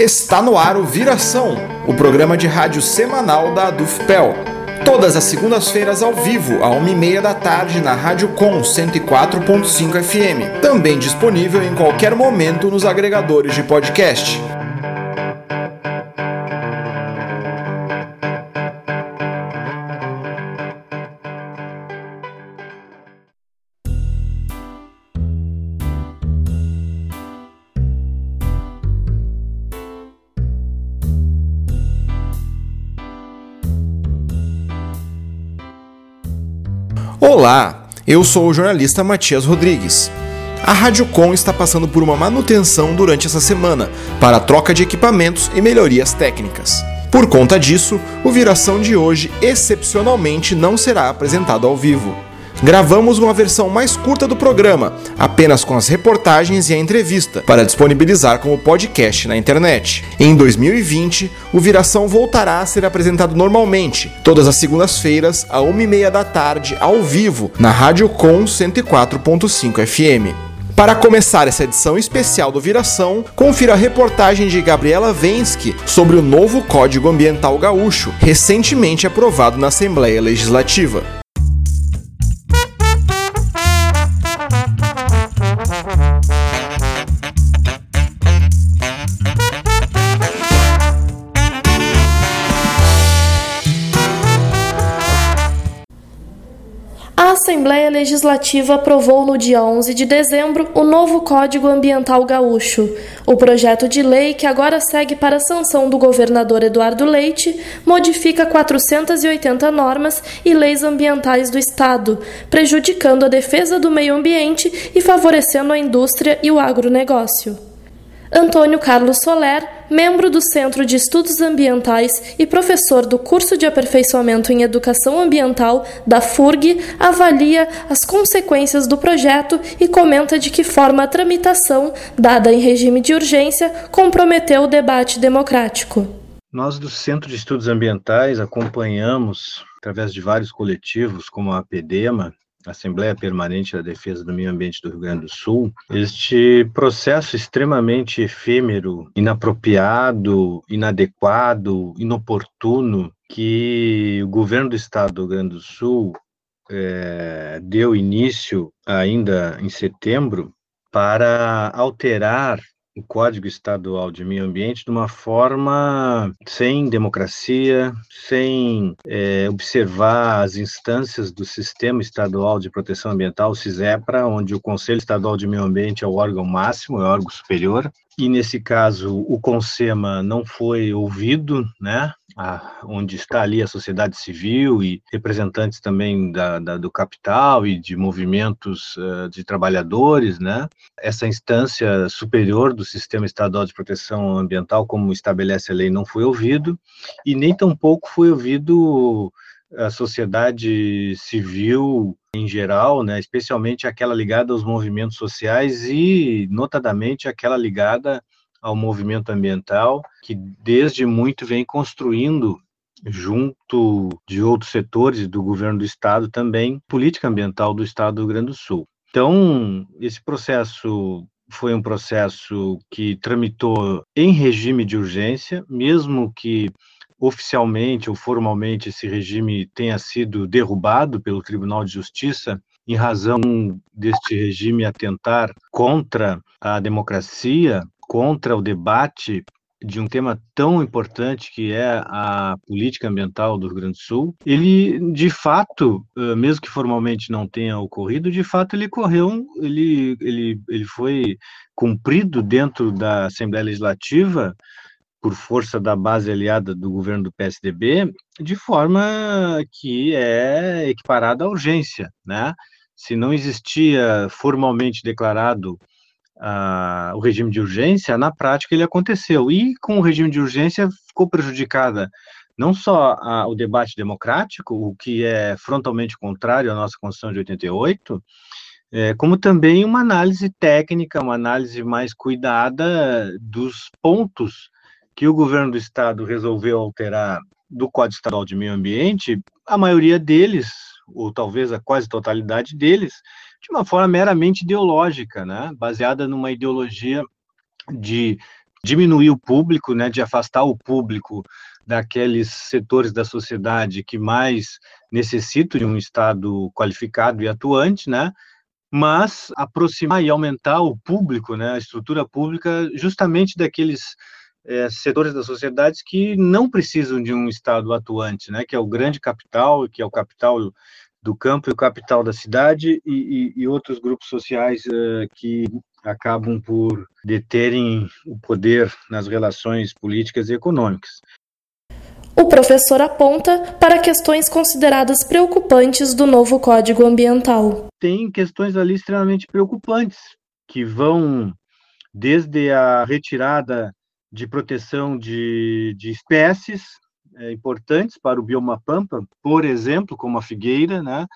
Está no ar o Viração, o programa de rádio semanal da Adufpel. Todas as segundas-feiras ao vivo, à 1h30 da tarde, na Rádio Com 104.5 FM. Também disponível em qualquer momento nos agregadores de podcast. Olá, eu sou o jornalista Matias Rodrigues. A Rádio Com está passando por uma manutenção durante essa semana para troca de equipamentos e melhorias técnicas. Por conta disso, o Viração de hoje excepcionalmente não será apresentado ao vivo gravamos uma versão mais curta do programa, apenas com as reportagens e a entrevista, para disponibilizar como podcast na internet. Em 2020, o Viração voltará a ser apresentado normalmente, todas as segundas-feiras, à 1h30 da tarde, ao vivo, na Rádio Com 104.5 FM. Para começar essa edição especial do Viração, confira a reportagem de Gabriela Vensky sobre o novo Código Ambiental Gaúcho, recentemente aprovado na Assembleia Legislativa. Assembleia Legislativa aprovou no dia 11 de dezembro o novo Código Ambiental Gaúcho. O projeto de lei, que agora segue para a sanção do governador Eduardo Leite, modifica 480 normas e leis ambientais do Estado, prejudicando a defesa do meio ambiente e favorecendo a indústria e o agronegócio. Antônio Carlos Soler, membro do Centro de Estudos Ambientais e professor do curso de aperfeiçoamento em Educação Ambiental da FURG, avalia as consequências do projeto e comenta de que forma a tramitação, dada em regime de urgência, comprometeu o debate democrático. Nós do Centro de Estudos Ambientais acompanhamos, através de vários coletivos, como a APDEMA, Assembleia Permanente da Defesa do Meio Ambiente do Rio Grande do Sul, este processo extremamente efêmero, inapropriado, inadequado, inoportuno que o governo do estado do Rio Grande do Sul é, deu início ainda em setembro para alterar o Código Estadual de Meio Ambiente de uma forma sem democracia, sem é, observar as instâncias do Sistema Estadual de Proteção Ambiental, o CISEPRA, onde o Conselho Estadual de Meio Ambiente é o órgão máximo, é o órgão superior, e nesse caso o CONSEMA não foi ouvido, né? A, onde está ali a sociedade civil e representantes também da, da, do capital e de movimentos uh, de trabalhadores, né? Essa instância superior do sistema estadual de proteção ambiental, como estabelece a lei, não foi ouvido e nem tampouco foi ouvido a sociedade civil em geral, né, especialmente aquela ligada aos movimentos sociais e, notadamente, aquela ligada ao movimento ambiental, que desde muito vem construindo junto de outros setores do governo do estado também política ambiental do estado do Rio Grande do Sul. Então, esse processo foi um processo que tramitou em regime de urgência, mesmo que oficialmente ou formalmente esse regime tenha sido derrubado pelo Tribunal de Justiça em razão deste regime atentar contra a democracia, contra o debate de um tema tão importante que é a política ambiental do Rio Grande do Sul, ele de fato, mesmo que formalmente não tenha ocorrido, de fato ele correu, ele, ele, ele foi cumprido dentro da Assembleia Legislativa por força da base aliada do governo do PSDB, de forma que é equiparada à urgência, né? Se não existia formalmente declarado o regime de urgência, na prática ele aconteceu. E com o regime de urgência ficou prejudicada não só a, o debate democrático, o que é frontalmente contrário à nossa Constituição de 88, é, como também uma análise técnica, uma análise mais cuidada dos pontos que o governo do estado resolveu alterar do Código Estadual de Meio Ambiente, a maioria deles, ou talvez a quase totalidade deles, de uma forma meramente ideológica, né, baseada numa ideologia de diminuir o público, né, de afastar o público daqueles setores da sociedade que mais necessitam de um Estado qualificado e atuante, né, mas aproximar e aumentar o público, né, a estrutura pública, justamente daqueles é, setores da sociedade que não precisam de um Estado atuante, né, que é o grande capital, que é o capital do campo e o capital da cidade, e, e, e outros grupos sociais uh, que acabam por deterem o poder nas relações políticas e econômicas. O professor aponta para questões consideradas preocupantes do novo Código Ambiental. Tem questões ali extremamente preocupantes, que vão desde a retirada de proteção de, de espécies é, importantes para o bioma pampa, por exemplo, como a figueira, né?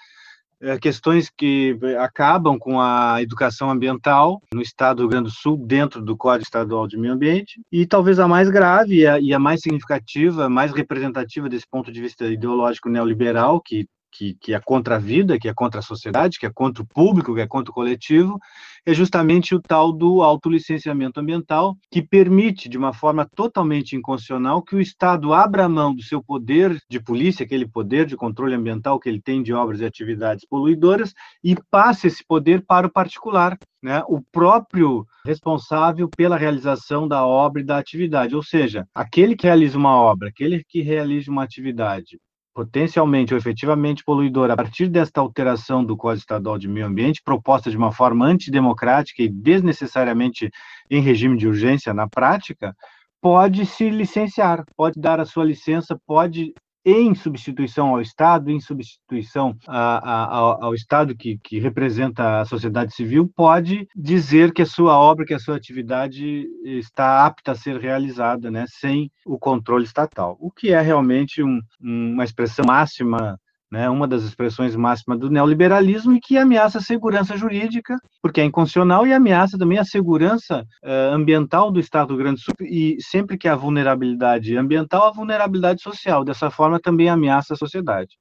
É, questões que acabam com a educação ambiental no estado do Rio Grande do Sul, dentro do Código Estadual de Meio Ambiente, e talvez a mais grave e a, e a mais significativa, mais representativa desse ponto de vista ideológico neoliberal, que que, que é contra a vida, que é contra a sociedade, que é contra o público, que é contra o coletivo, é justamente o tal do autolicenciamento ambiental, que permite, de uma forma totalmente inconstitucional, que o Estado abra mão do seu poder de polícia, aquele poder de controle ambiental que ele tem de obras e atividades poluidoras, e passe esse poder para o particular, né? o próprio responsável pela realização da obra e da atividade. Ou seja, aquele que realiza uma obra, aquele que realiza uma atividade, potencialmente ou efetivamente poluidora. A partir desta alteração do Código Estadual de Meio Ambiente, proposta de uma forma antidemocrática e desnecessariamente em regime de urgência na prática, pode se licenciar, pode dar a sua licença, pode em substituição ao Estado, em substituição a, a, ao Estado que, que, representa a sociedade civil, pode dizer que a sua obra, que a sua atividade está apta a ser realizada, né, sem o controle estatal, o que é realmente um, uma expressão máxima né, uma das expressões máximas do neoliberalismo e que ameaça a segurança jurídica, porque é inconstitucional, e ameaça também a segurança uh, ambiental do Estado do Rio Grande do Sul, e sempre que há vulnerabilidade ambiental, há vulnerabilidade social. Dessa forma, também ameaça a sociedade.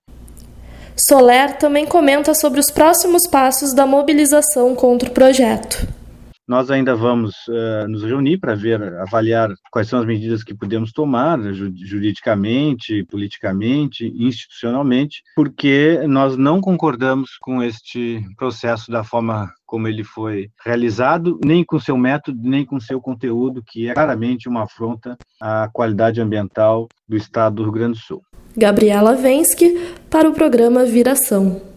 Soler também comenta sobre os próximos passos da mobilização contra o projeto. Nós ainda vamos uh, nos reunir para ver, avaliar quais são as medidas que podemos tomar juridicamente, politicamente, institucionalmente, porque nós não concordamos com este processo da forma como ele foi realizado, nem com seu método, nem com seu conteúdo, que é claramente uma afronta à qualidade ambiental do Estado do Rio Grande do Sul. Gabriela Vensky, para o programa Viração.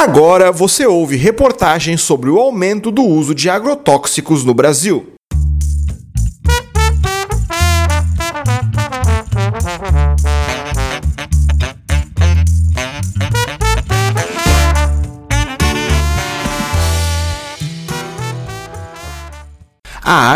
Agora você ouve reportagens sobre o aumento do uso de agrotóxicos no Brasil.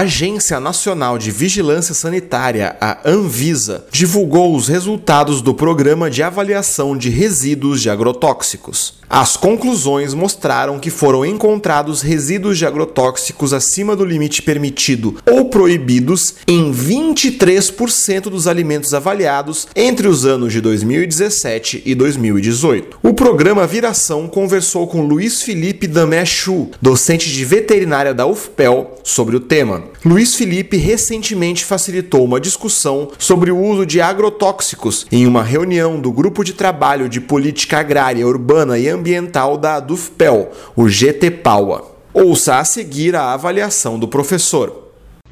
Agência Nacional de Vigilância Sanitária, a Anvisa, divulgou os resultados do Programa de Avaliação de Resíduos de Agrotóxicos. As conclusões mostraram que foram encontrados resíduos de agrotóxicos acima do limite permitido ou proibidos em 23% dos alimentos avaliados entre os anos de 2017 e 2018. O programa Viração conversou com Luiz Felipe Damechu, docente de veterinária da UFPEL, sobre o tema. Luiz Felipe recentemente facilitou uma discussão sobre o uso de agrotóxicos em uma reunião do Grupo de Trabalho de Política Agrária, Urbana e Ambiental da DUFPEL, o GTPAUA. Ouça a seguir a avaliação do professor.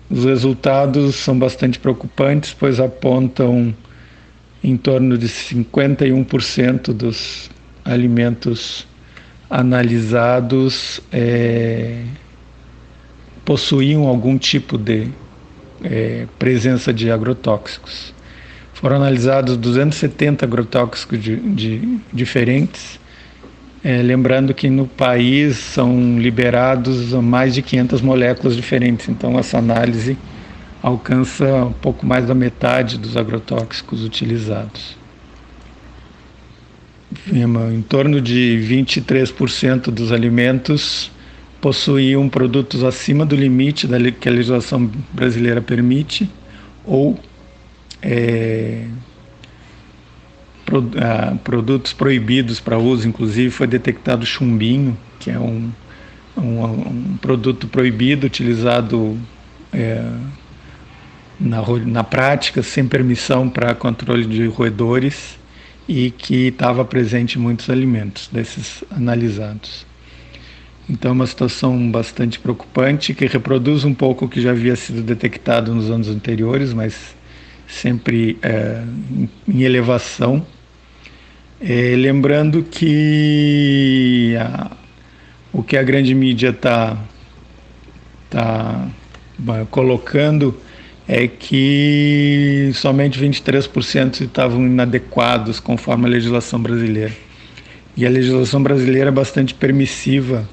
Os resultados são bastante preocupantes, pois apontam em torno de 51% dos alimentos analisados é, possuíam algum tipo de é, presença de agrotóxicos. foram analisados 270 agrotóxicos de, de diferentes, é, lembrando que no país são liberados mais de 500 moléculas diferentes, então essa análise alcança um pouco mais da metade dos agrotóxicos utilizados. Em torno de 23% dos alimentos possuíam produtos acima do limite da que a legislação brasileira permite ou é, pro, ah, produtos proibidos para uso, inclusive foi detectado chumbinho, que é um, um, um produto proibido utilizado é, na, na prática sem permissão para controle de roedores e que estava presente em muitos alimentos desses analisados. Então, é uma situação bastante preocupante que reproduz um pouco o que já havia sido detectado nos anos anteriores, mas sempre é, em elevação. É, lembrando que a, o que a grande mídia está tá, tá colocando é que somente 23% estavam inadequados conforme a legislação brasileira. E a legislação brasileira é bastante permissiva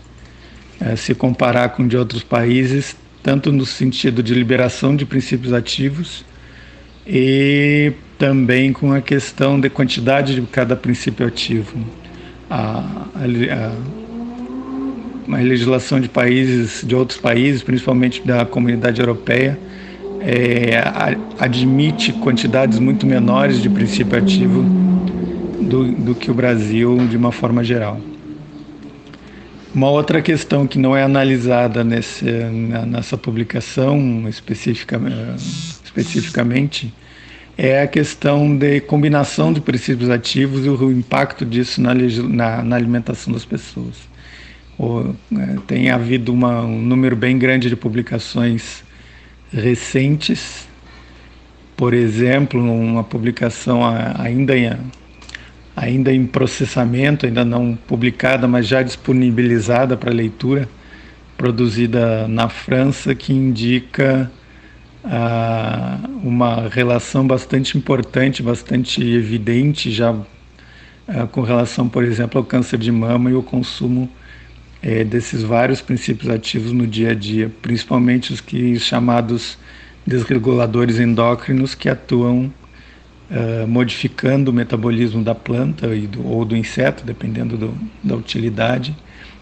é, se comparar com de outros países, tanto no sentido de liberação de princípios ativos e também com a questão de quantidade de cada princípio ativo. A, a, a legislação de países, de outros países, principalmente da comunidade europeia, é, admite quantidades muito menores de princípio ativo do, do que o Brasil de uma forma geral. Uma outra questão que não é analisada nesse, nessa publicação especifica, especificamente é a questão de combinação de princípios ativos e o impacto disso na, na, na alimentação das pessoas. É, tem havido uma, um número bem grande de publicações recentes. Por exemplo, uma publicação ainda em, ainda em processamento, ainda não publicada, mas já disponibilizada para leitura, produzida na França, que indica ah, uma relação bastante importante, bastante evidente já ah, com relação, por exemplo, ao câncer de mama e o consumo é, desses vários princípios ativos no dia a dia, principalmente os que chamados desreguladores endócrinos que atuam uh, modificando o metabolismo da planta e do, ou do inseto, dependendo do, da utilidade,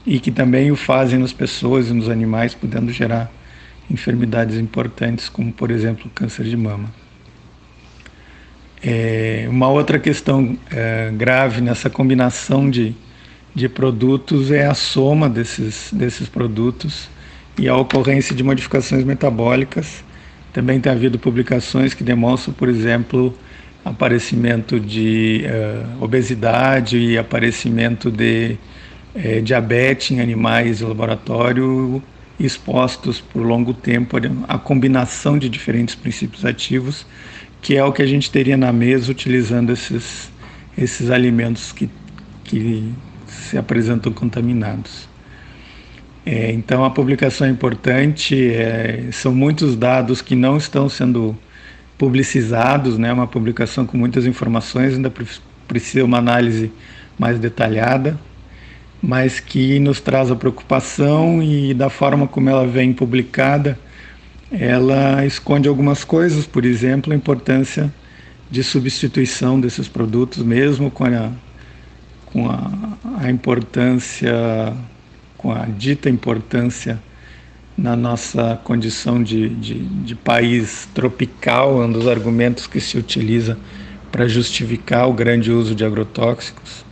e que também o fazem nas pessoas e nos animais, podendo gerar enfermidades importantes, como por exemplo o câncer de mama. É, uma outra questão é, grave nessa combinação de de produtos é a soma desses, desses produtos e a ocorrência de modificações metabólicas. Também tem havido publicações que demonstram, por exemplo, aparecimento de uh, obesidade e aparecimento de uh, diabetes em animais de laboratório expostos por longo tempo à combinação de diferentes princípios ativos, que é o que a gente teria na mesa utilizando esses, esses alimentos que, que se apresentam contaminados. É, então a publicação é importante, é, são muitos dados que não estão sendo publicizados, né? Uma publicação com muitas informações, ainda precisa uma análise mais detalhada, mas que nos traz a preocupação e da forma como ela vem publicada, ela esconde algumas coisas, por exemplo, a importância de substituição desses produtos, mesmo com a com a, a importância, com a dita importância na nossa condição de, de, de país tropical, um dos argumentos que se utiliza para justificar o grande uso de agrotóxicos,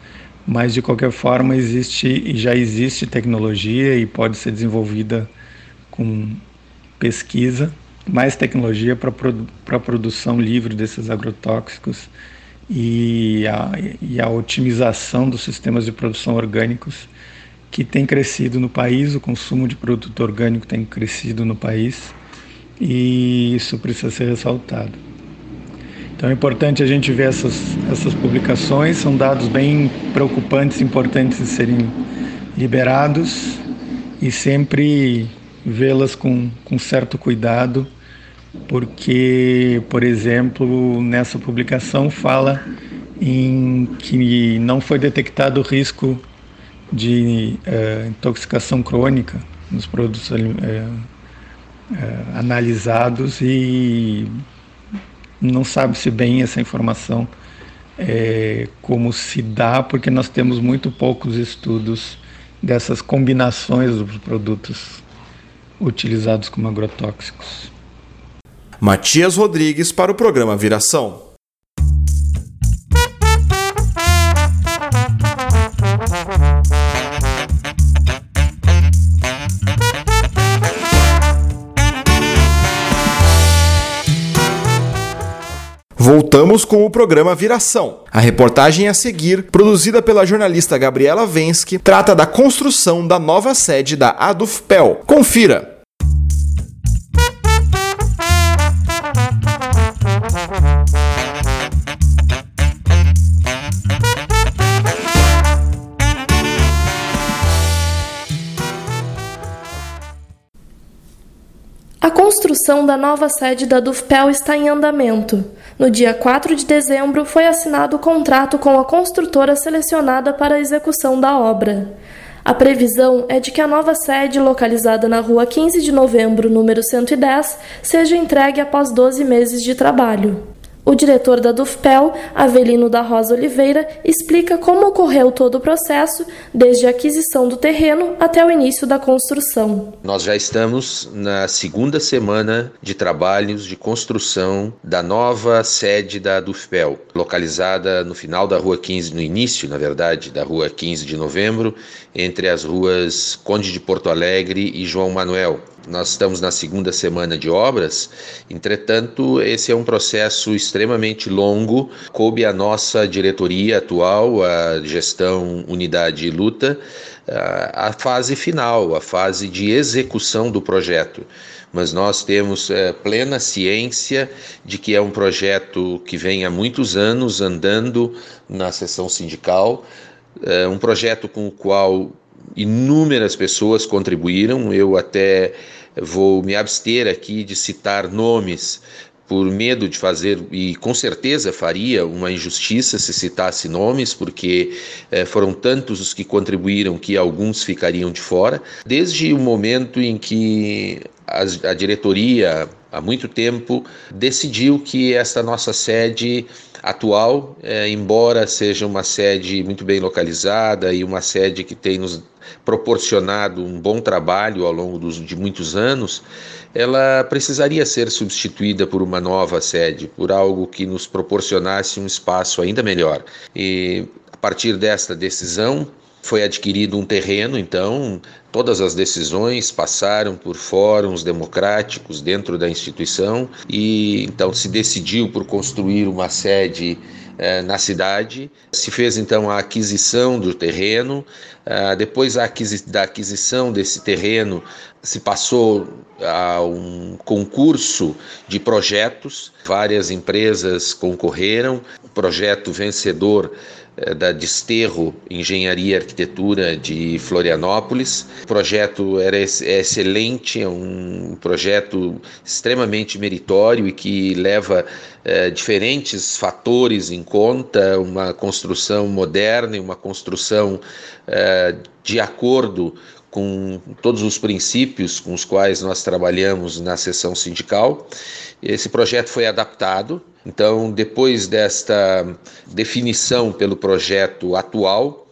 mas de qualquer forma existe e já existe tecnologia e pode ser desenvolvida com pesquisa, mais tecnologia para a produção livre desses agrotóxicos e a, e a otimização dos sistemas de produção orgânicos que tem crescido no país, o consumo de produto orgânico tem crescido no país e isso precisa ser ressaltado. Então é importante a gente ver essas, essas publicações, são dados bem preocupantes, importantes de serem liberados e sempre vê-las com, com certo cuidado porque, por exemplo, nessa publicação fala em que não foi detectado risco de é, intoxicação crônica nos produtos é, é, analisados e não sabe-se bem essa informação como se dá, porque nós temos muito poucos estudos dessas combinações dos produtos utilizados como agrotóxicos. Matias Rodrigues para o programa Viração. Voltamos com o programa Viração. A reportagem a seguir, produzida pela jornalista Gabriela Vensky, trata da construção da nova sede da Adufpel. Confira! Construção da nova sede da Dufpel está em andamento. No dia 4 de dezembro, foi assinado o contrato com a construtora selecionada para a execução da obra. A previsão é de que a nova sede, localizada na rua 15 de novembro, número 110, seja entregue após 12 meses de trabalho. O diretor da Dufpel, Avelino da Rosa Oliveira, explica como ocorreu todo o processo, desde a aquisição do terreno até o início da construção. Nós já estamos na segunda semana de trabalhos de construção da nova sede da Dufpel, localizada no final da Rua 15, no início, na verdade, da Rua 15 de Novembro, entre as ruas Conde de Porto Alegre e João Manuel, nós estamos na segunda semana de obras, entretanto, esse é um processo extremamente longo. Coube a nossa diretoria atual, a gestão Unidade e Luta, a fase final, a fase de execução do projeto. Mas nós temos é, plena ciência de que é um projeto que vem há muitos anos andando na sessão sindical, é um projeto com o qual inúmeras pessoas contribuíram. Eu até vou me abster aqui de citar nomes por medo de fazer, e com certeza faria uma injustiça se citasse nomes, porque eh, foram tantos os que contribuíram que alguns ficariam de fora. Desde o momento em que a, a diretoria, há muito tempo, decidiu que esta nossa sede atual, eh, embora seja uma sede muito bem localizada e uma sede que tem nos proporcionado um bom trabalho ao longo dos, de muitos anos, ela precisaria ser substituída por uma nova sede, por algo que nos proporcionasse um espaço ainda melhor. E a partir desta decisão, foi adquirido um terreno, então todas as decisões passaram por fóruns democráticos dentro da instituição e então se decidiu por construir uma sede eh, na cidade. Se fez então a aquisição do terreno. Ah, depois da aquisição desse terreno, se passou a um concurso de projetos. Várias empresas concorreram. O projeto vencedor eh, da Desterro Engenharia e Arquitetura de Florianópolis. O projeto era é excelente, é um projeto extremamente meritório e que leva é, diferentes fatores em conta, uma construção moderna e uma construção é, de acordo com todos os princípios com os quais nós trabalhamos na sessão sindical. Esse projeto foi adaptado, então, depois desta definição pelo projeto atual,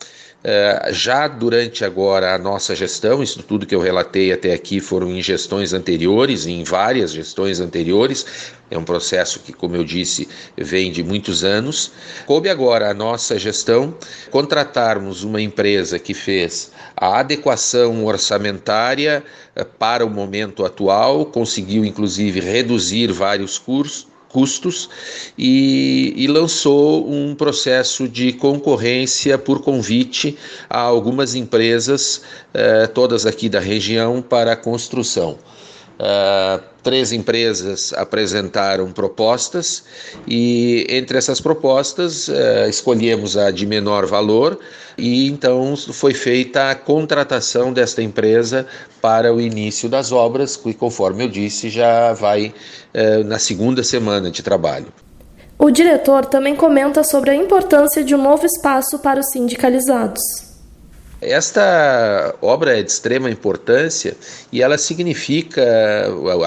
já durante agora a nossa gestão, isso tudo que eu relatei até aqui foram em gestões anteriores, em várias gestões anteriores, é um processo que, como eu disse, vem de muitos anos. Coube agora a nossa gestão contratarmos uma empresa que fez a adequação orçamentária é, para o momento atual, conseguiu inclusive reduzir vários cursos custos e, e, lançou um processo de concorrência por convite a algumas empresas, eh, todas aqui da região, para a construção. Uh, três empresas apresentaram propostas e entre essas propostas eh, escolhemos a de menor valor e então foi feita a contratação desta empresa para o início das obras, que conforme eu disse já vai eh, na segunda semana de trabalho. O diretor também comenta sobre a importância de um novo espaço para os sindicalizados. Esta obra é de extrema importância e ela significa,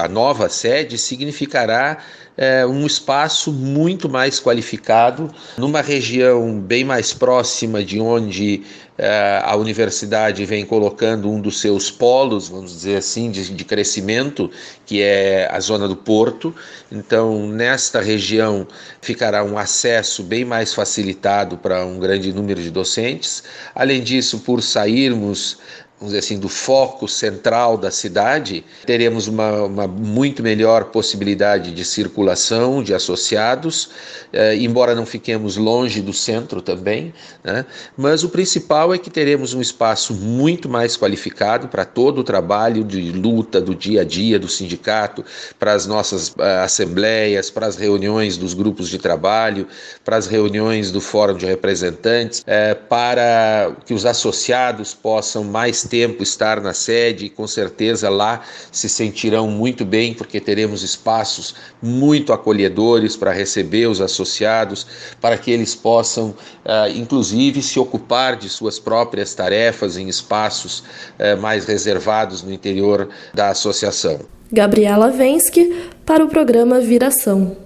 a nova sede significará é, um espaço muito mais qualificado, numa região bem mais próxima de onde é, a universidade vem colocando um dos seus polos, vamos dizer assim, de, de crescimento, que é a zona do Porto. Então, nesta região ficará um acesso bem mais facilitado para um grande número de docentes. Além disso, por sairmos vamos dizer assim, do foco central da cidade, teremos uma, uma muito melhor possibilidade de circulação de associados, eh, embora não fiquemos longe do centro também, né? mas o principal é que teremos um espaço muito mais qualificado para todo o trabalho de luta do dia a dia do sindicato, para as nossas uh, assembleias, para as reuniões dos grupos de trabalho, para as reuniões do Fórum de Representantes, eh, para que os associados possam mais tempo estar na sede e com certeza lá se sentirão muito bem, porque teremos espaços muito acolhedores para receber os associados, para que eles possam, uh, inclusive, se ocupar de suas próprias tarefas em espaços uh, mais reservados no interior da associação. Gabriela Vensky para o programa Viração.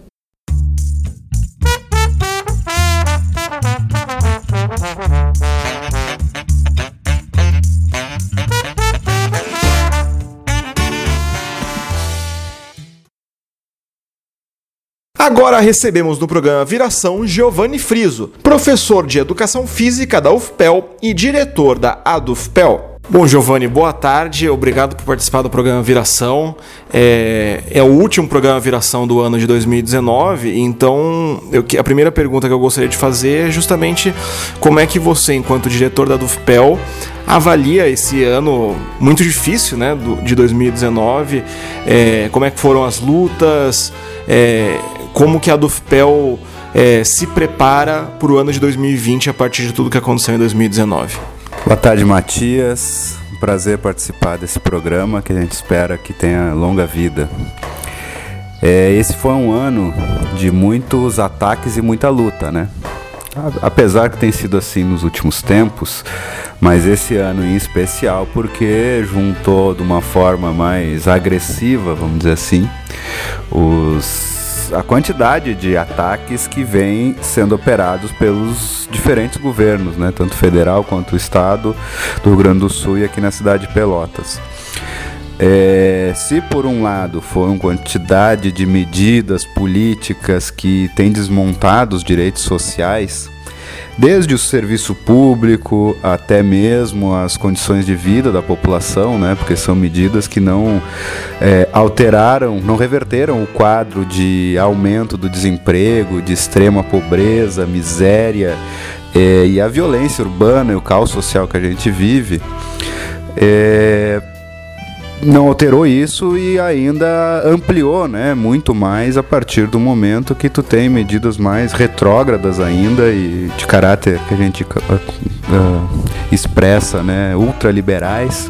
Agora recebemos no programa Viração Giovanni Friso, professor de Educação Física da UFPEL e diretor da ADUFPEL. Bom, Giovanni, boa tarde. Obrigado por participar do programa Viração. É, é, o último programa Viração do ano de 2019, então eu, a primeira pergunta que eu gostaria de fazer é justamente como é que você, enquanto diretor da DUFPEL, avalia esse ano muito difícil né, do, de 2019, é, como é que foram as lutas, é, como que a Dufpel é, se prepara para o ano de 2020 a partir de tudo que aconteceu em 2019. Boa tarde, Matias. prazer participar desse programa que a gente espera que tenha longa vida. É, esse foi um ano de muitos ataques e muita luta, né? Apesar que tem sido assim nos últimos tempos, mas esse ano em especial porque juntou de uma forma mais agressiva, vamos dizer assim, os a quantidade de ataques que vem sendo operados pelos diferentes governos, né, tanto federal quanto o estado do Rio Grande do Sul e aqui na cidade de Pelotas. É, se por um lado foram quantidade de medidas políticas que têm desmontado os direitos sociais, desde o serviço público até mesmo as condições de vida da população, né? Porque são medidas que não é, alteraram, não reverteram o quadro de aumento do desemprego, de extrema pobreza, miséria é, e a violência urbana e o caos social que a gente vive. É, não alterou isso e ainda ampliou, né, muito mais a partir do momento que tu tem medidas mais retrógradas ainda e de caráter que a gente uh, expressa, né, ultraliberais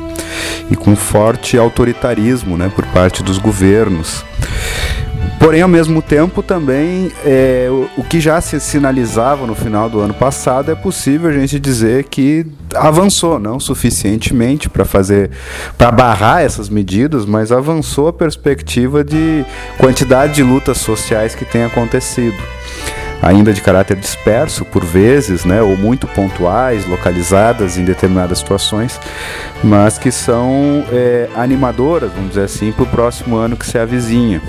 e com forte autoritarismo, né, por parte dos governos. Porém, ao mesmo tempo, também é, o, o, que já se sinalizava no final do ano passado é possível a gente dizer que avançou, não suficientemente para fazer, para barrar essas medidas, mas avançou a perspectiva de quantidade de lutas sociais que tem acontecido. Ainda de caráter disperso por vezes, né, ou muito pontuais, localizadas em determinadas situações, mas que são é, animadoras, vamos dizer assim, para o próximo ano que se avizinha.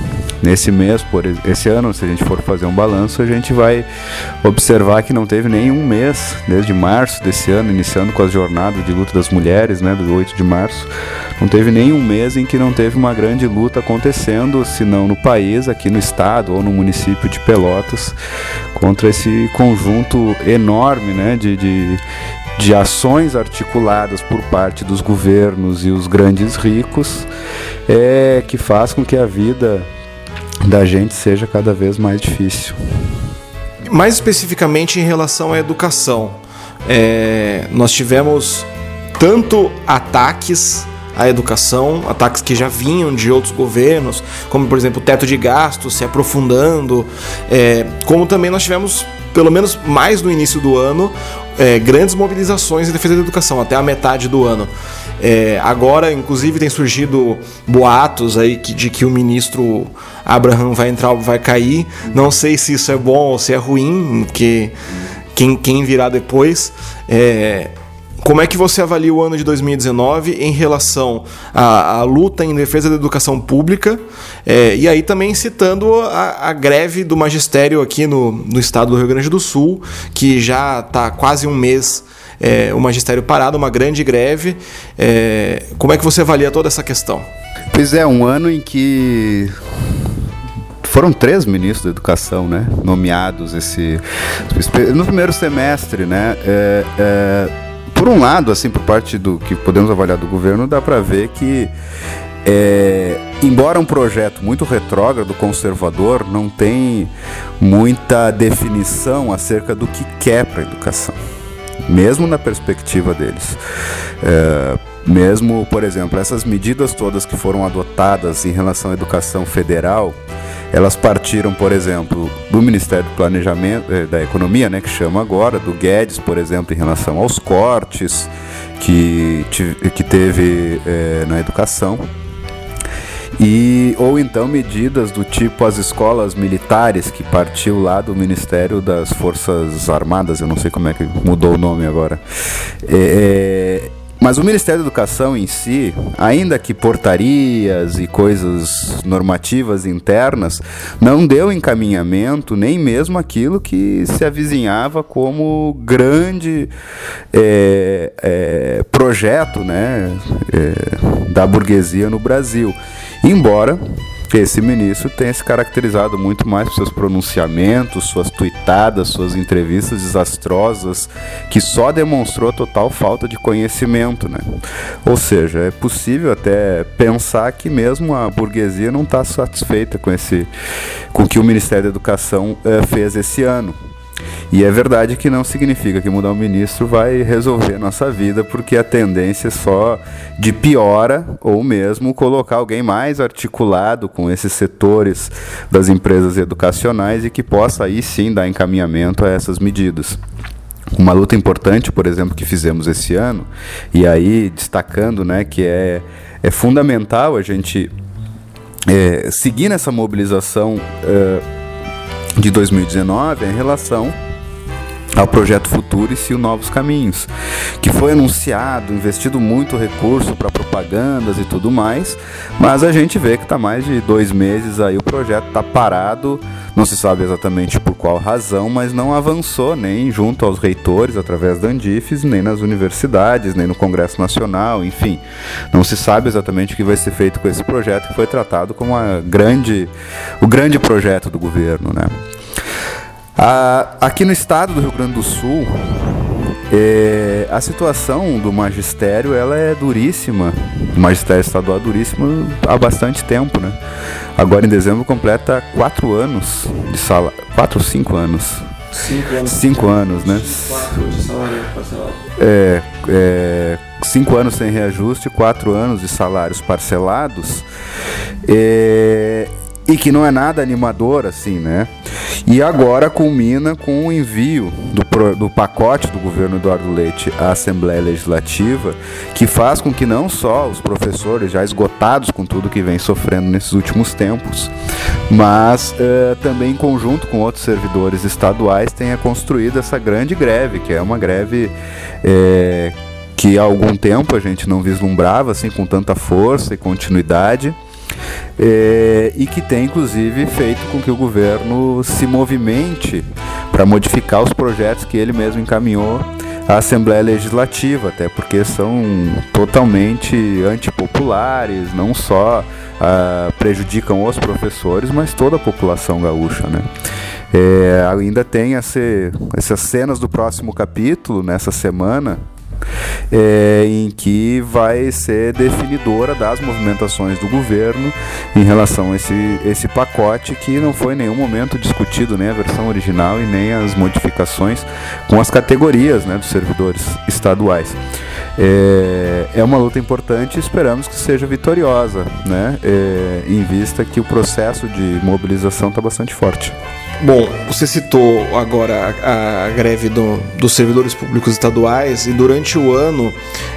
Nesse mês, por esse ano, se a gente for fazer um balanço, a gente vai observar que não teve nenhum mês, desde março desse ano, iniciando com as jornadas de luta das mulheres, né, do 8 de março, não teve nenhum mês em que não teve uma grande luta acontecendo, se não no país, aqui no estado ou no município de Pelotas, contra esse conjunto enorme né, de, de, de ações articuladas por parte dos governos e os grandes ricos é, que faz com que a vida da gente seja cada vez mais difícil. Mais especificamente em relação à educação, é, nós tivemos tanto ataques à educação, ataques que já vinham de outros governos, como por exemplo o teto de gastos se aprofundando, é, como também nós tivemos, pelo menos mais no início do ano, é, grandes mobilizações em defesa da educação, até a metade do ano. É, agora, inclusive, tem surgido boatos aí que, de que o ministro Abraham vai entrar ou vai cair. Não sei se isso é bom ou se é ruim, que quem, quem virá depois. É, como é que você avalia o ano de 2019 em relação à, à luta em defesa da educação pública? É, e aí também citando a, a, greve do magistério aqui no, no estado do Rio Grande do Sul, que já está quase um mês é, o magistério parado, uma grande greve. É, como é que você avalia toda essa questão? Pois é, um ano em que foram três ministros da educação, né, nomeados esse no primeiro semestre, né. É, é por um lado, assim, por parte do que podemos avaliar do governo, dá para ver que é, embora um projeto muito retrógrado, conservador, não tem muita definição acerca do que quer para a educação, mesmo na perspectiva deles. É, mesmo, por exemplo, essas medidas todas que foram adotadas em relação à educação federal, elas partiram, por exemplo, do Ministério do Planejamento, eh, da Economia, né, que chama agora, do Guedes, por exemplo, em relação aos cortes que, que teve é, na educação. E, ou então medidas do tipo as escolas militares, que partiu lá do Ministério das Forças Armadas, eu não sei como é que mudou o nome agora. É mas o Ministério da Educação em si, ainda que portarias e coisas normativas internas, não deu encaminhamento nem mesmo aquilo que se avizinhava como grande é, é, projeto né, é, da burguesia no Brasil. Embora esse ministro tenha se caracterizado muito mais por seus pronunciamentos, suas tuitadas, suas entrevistas desastrosas, que só demonstrou total falta de conhecimento, né? Ou seja, é possível até pensar que mesmo a burguesia não está satisfeita com esse, com o que o Ministério da Educação eh, fez esse ano. E é verdade que não significa que mudar o ministro vai resolver a nossa vida, porque a tendência é só de piora ou mesmo colocar alguém mais articulado com esses setores das empresas educacionais e que possa aí sim dar encaminhamento a essas medidas. Uma luta importante, por exemplo, que fizemos esse ano, e aí destacando né, que é, é fundamental a gente é, seguir nessa mobilização é, de 2019 em relação ao projeto Futuro e o Novos Caminhos, que foi anunciado, investido muito recurso para propagandas e tudo mais, mas a gente vê que está mais de dois meses aí o projeto está parado, não se sabe exatamente por qual razão, mas não avançou nem junto aos reitores através da Andifes, nem nas universidades, nem no Congresso Nacional, enfim, não se sabe exatamente o que vai ser feito com esse projeto que foi tratado como a grande, o grande projeto do governo, né? Ah, aqui no estado do Rio Grande do Sul, é, a situação do magistério ela é duríssima, o magistério estadual é duríssima há bastante tempo, né? Agora em dezembro completa quatro anos de salário, quatro ou cinco anos. Cinco anos. Cinco anos, né? Quatro de salário parcelado. É, é, cinco anos sem reajuste, quatro anos de salários parcelados. É, e que não é nada animador assim, né? E agora culmina com o envio do, do pacote do governo Eduardo Leite à Assembleia Legislativa, que faz com que não só os professores, já esgotados com tudo que vem sofrendo nesses últimos tempos, mas uh, também em conjunto com outros servidores estaduais tenha construído essa grande greve, que é uma greve. É, que há algum tempo a gente não vislumbrava assim com tanta força e continuidade é, e que tem inclusive feito com que o governo se movimente para modificar os projetos que ele mesmo encaminhou à Assembleia Legislativa, até porque são totalmente antipopulares, não só ah, prejudicam os professores, mas toda a população gaúcha, né? É, ainda tem esse, essas cenas do próximo capítulo nessa semana é, em que vai ser definidora das movimentações do governo em relação a esse, esse pacote que não foi em nenhum momento discutido, nem a versão original e nem as modificações com as categorias né, dos servidores estaduais. É, é uma luta importante e esperamos que seja vitoriosa, né, é, em vista que o processo de mobilização está bastante forte. Bom, você citou agora a, a greve do, dos servidores públicos estaduais e durante o ano,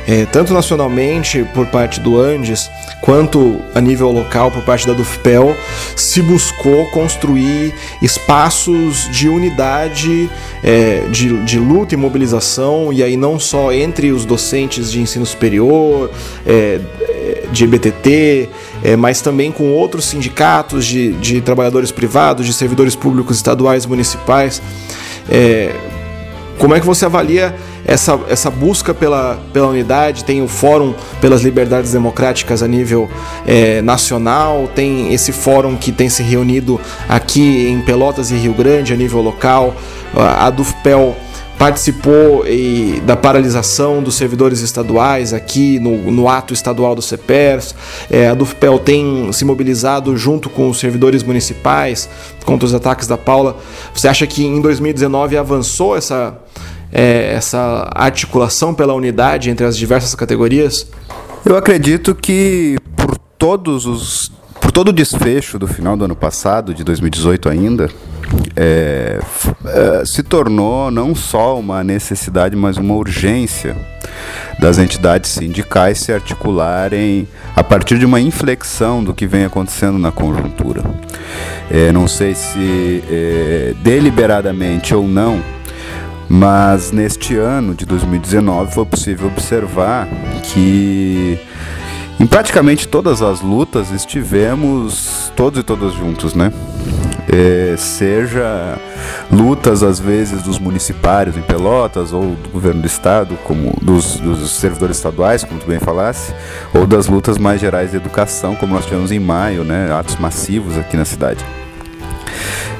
é, tanto nacionalmente por parte do Andes, quanto a nível local por parte da Dufpel, se buscou construir espaços de unidade, é, de, de luta e mobilização, e aí não só entre os docentes de ensino superior, é, de EBTT, é, mas também com outros sindicatos de, de trabalhadores privados, de servidores públicos estaduais municipais. É, como é que você avalia essa, essa busca pela, pela unidade? Tem o Fórum pelas Liberdades Democráticas a nível é, nacional, tem esse fórum que tem se reunido aqui em Pelotas e Rio Grande a nível local, a DUFPEL participou e, da paralisação dos servidores estaduais aqui no, no ato estadual do CEPERS. É, a DUFPEL tem se mobilizado junto com os servidores municipais contra os ataques da Paula. Você acha que em 2019 avançou essa, é, essa articulação pela unidade entre as diversas categorias? Eu acredito que por todos os por todo o desfecho do final do ano passado, de 2018 ainda, é, é, se tornou não só uma necessidade, mas uma urgência das entidades sindicais se articularem a partir de uma inflexão do que vem acontecendo na conjuntura. É, não sei se é, deliberadamente ou não, mas neste ano de 2019 foi possível observar que em praticamente todas as lutas estivemos todos e todas juntos, né? É, seja lutas às vezes dos municipários em Pelotas ou do governo do estado, como dos, dos, servidores estaduais, como tu bem falasse, ou das lutas mais gerais de educação, como nós tivemos em maio, né? Atos massivos aqui na cidade.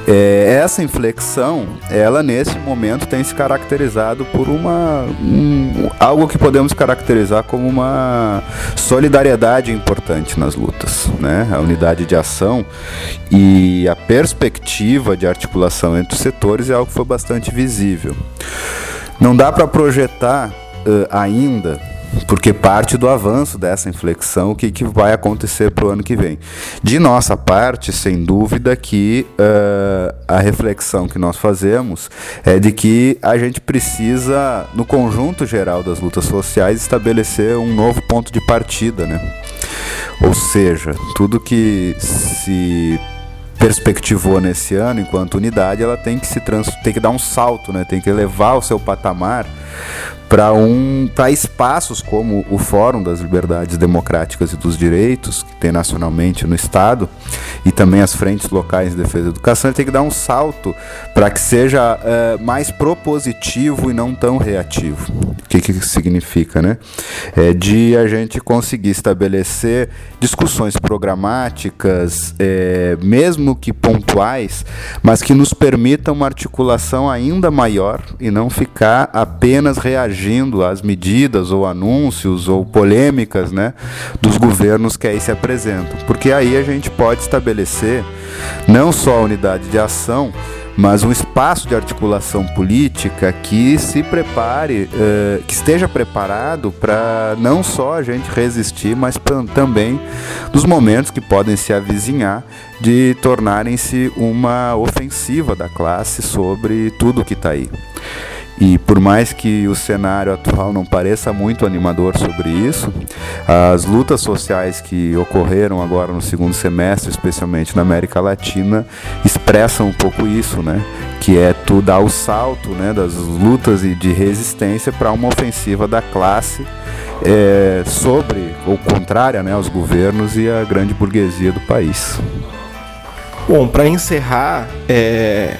É, essa inflexão, ela nesse momento tem se caracterizado por uma um, algo que podemos caracterizar como uma solidariedade importante nas lutas, né? A unidade de ação e a perspectiva de articulação entre os setores é algo que foi bastante visível. Não dá para projetar uh, ainda porque parte do avanço dessa inflexão, o que, que vai acontecer para o ano que vem. De nossa parte, sem dúvida que uh, a reflexão que nós fazemos é de que a gente precisa, no conjunto geral das lutas sociais, estabelecer um novo ponto de partida, né? Ou seja, tudo que se perspectivou nesse ano enquanto unidade, ela tem que se trans, tem que dar um salto, né? Tem que elevar o seu patamar para um, espaços como o Fórum das Liberdades Democráticas e dos Direitos, que tem nacionalmente no Estado, e também as frentes locais de defesa da educação, ele tem que dar um salto para que seja uh, mais propositivo e não tão reativo. O que, que significa, né? É de a gente conseguir estabelecer discussões programáticas, é, mesmo que pontuais, mas que nos permitam uma articulação ainda maior e não ficar apenas reagindo às medidas ou anúncios ou polêmicas né, dos governos que aí se apresentam. Porque aí a gente pode estabelecer não só a unidade de ação, mas um espaço de articulação política que se prepare, uh, que esteja preparado para não só a gente resistir, mas também nos momentos que podem se avizinhar de tornarem-se uma ofensiva da classe sobre tudo que está aí. E por mais que o cenário atual não pareça muito animador sobre isso, as lutas sociais que ocorreram agora no segundo semestre, especialmente na América Latina, expressam um pouco isso, né? Que é tu dar o salto né, das lutas e de resistência para uma ofensiva da classe é, sobre, ou contrária, né, aos governos e à grande burguesia do país. Bom, para encerrar, é,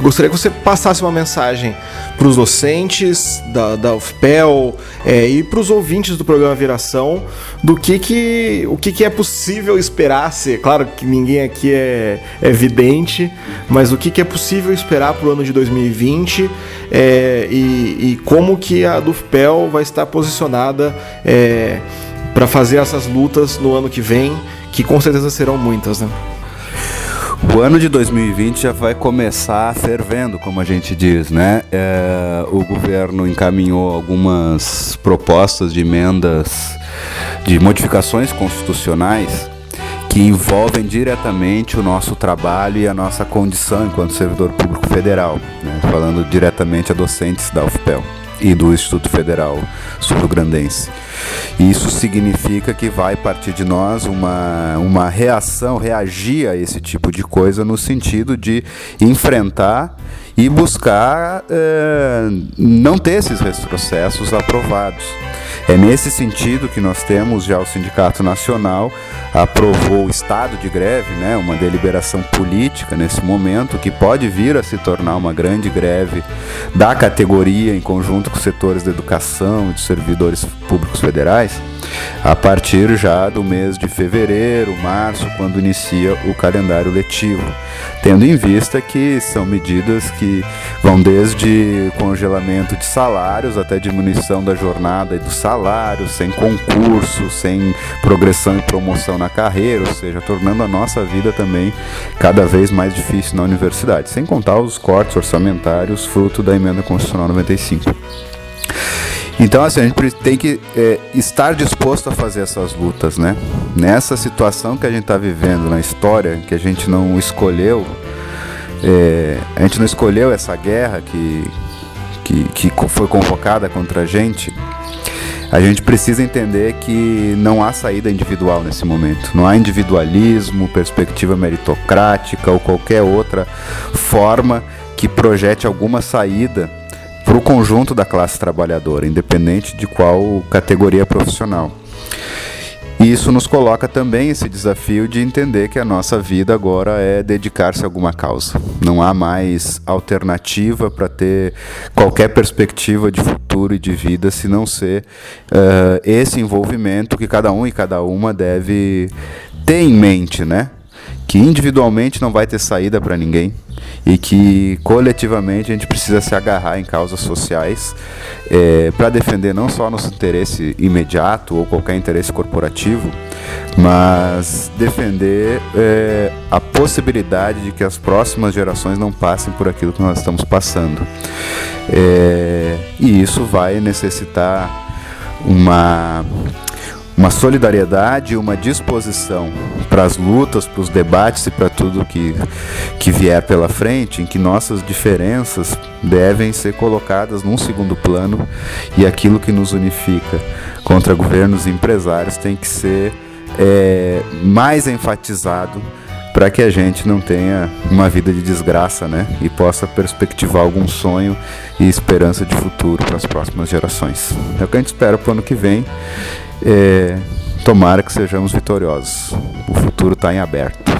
gostaria que você passasse uma mensagem para os docentes da, da UFPEL é, e para os ouvintes do programa Viração do que, que o que, que é possível esperar ser. Claro que ninguém aqui é, é evidente, mas o que, que é possível esperar para o ano de 2020 é, e, e, como que a DUFPEL vai estar posicionada é, para fazer essas lutas no ano que vem, que com certeza serão muitas, né? O ano de 2020 já vai começar fervendo, como a gente diz, né? É, o governo encaminhou algumas propostas de emendas, de modificações constitucionais que envolvem diretamente o nosso trabalho e a nossa condição enquanto servidor público federal, né? falando diretamente a docentes da UFPEL e do Instituto Federal Sul-Grandense. Isso significa que vai partir de nós uma, uma reação, reagir a esse tipo de coisa no sentido de enfrentar e buscar eh, não ter esses retrocessos aprovados. É nesse sentido que nós temos já o Sindicato Nacional aprovou o estado de greve, né, uma deliberação política nesse momento que pode vir a se tornar uma grande greve da categoria em conjunto com os setores da educação e dos servidores públicos federais a partir já do mês de fevereiro, março, quando inicia o calendário letivo, tendo em vista que são medidas que vão desde congelamento de salários até diminuição da jornada e do salário, sem concurso, sem progressão e promoção na carreira, ou seja, tornando a nossa vida também cada vez mais difícil na universidade, sem contar os cortes orçamentários fruto da emenda constitucional 95. Então, assim, a gente tem que é, estar disposto a fazer essas lutas, né? Nessa situação que a gente está vivendo na história, que a gente não escolheu, é, a gente não escolheu essa guerra que, que, que foi convocada contra a gente, a gente precisa entender que não há saída individual nesse momento. Não há individualismo, perspectiva meritocrática ou qualquer outra forma que projete alguma saída para o conjunto da classe trabalhadora, independente de qual categoria profissional. E isso nos coloca também esse desafio de entender que a nossa vida agora é dedicar-se a alguma causa. Não há mais alternativa para ter qualquer perspectiva de futuro e de vida se não ser uh, esse envolvimento que cada um e cada uma deve ter em mente, né? Que individualmente não vai ter saída para ninguém e que coletivamente a gente precisa se agarrar em causas sociais é, para defender não só nosso interesse imediato ou qualquer interesse corporativo, mas defender é, a possibilidade de que as próximas gerações não passem por aquilo que nós estamos passando. É, e isso vai necessitar uma uma solidariedade, uma disposição para as lutas, para os debates e para tudo que, que vier pela frente, em que nossas diferenças devem ser colocadas num segundo plano e aquilo que nos unifica contra governos e empresários tem que ser é, mais enfatizado para que a gente não tenha uma vida de desgraça, né? E possa perspectivar algum sonho e esperança de futuro para as próximas gerações. É o que a gente espera para o ano que vem é, tomara que sejamos vitoriosos. O futuro está em aberto.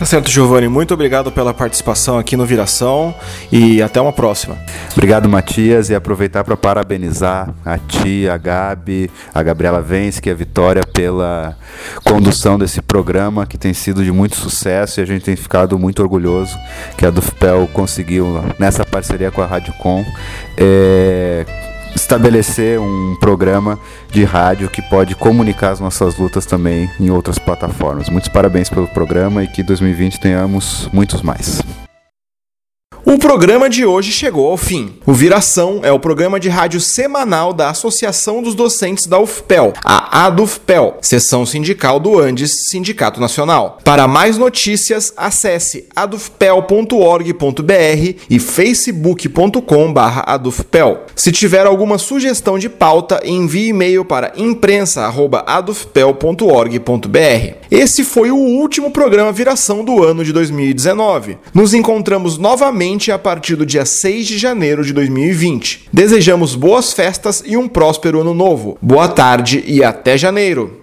Tá certo, Giovanni. Muito obrigado pela participação aqui no Viração e até uma próxima. Obrigado, Matias, e aproveitar para parabenizar a tia, a Gabi, a Gabriela Vence, e a Vitória pela condução desse programa que tem sido de muito sucesso e a gente tem ficado muito orgulhoso que a Dufpel conseguiu nessa parceria com a Rádio Com. É, estabelecer um programa de rádio que pode comunicar as nossas lutas também em outras plataformas. Muitos parabéns pelo programa e que 2020 tenhamos muitos mais. O programa de hoje chegou ao fim. O Viração é o programa de rádio semanal da Associação dos Docentes da UFPEL, a ADUFPEL, seção sindical do Andes Sindicato Nacional. Para mais notícias, acesse adufpel.org.br e facebook.com/adufpel. Se tiver alguma sugestão de pauta, envie e-mail para imprensa@adufpel.org.br. Esse foi o último programa Viração do ano de 2019. Nos encontramos novamente a partir do dia 6 de janeiro de 2020. Desejamos boas festas e um próspero ano novo. Boa tarde e até janeiro!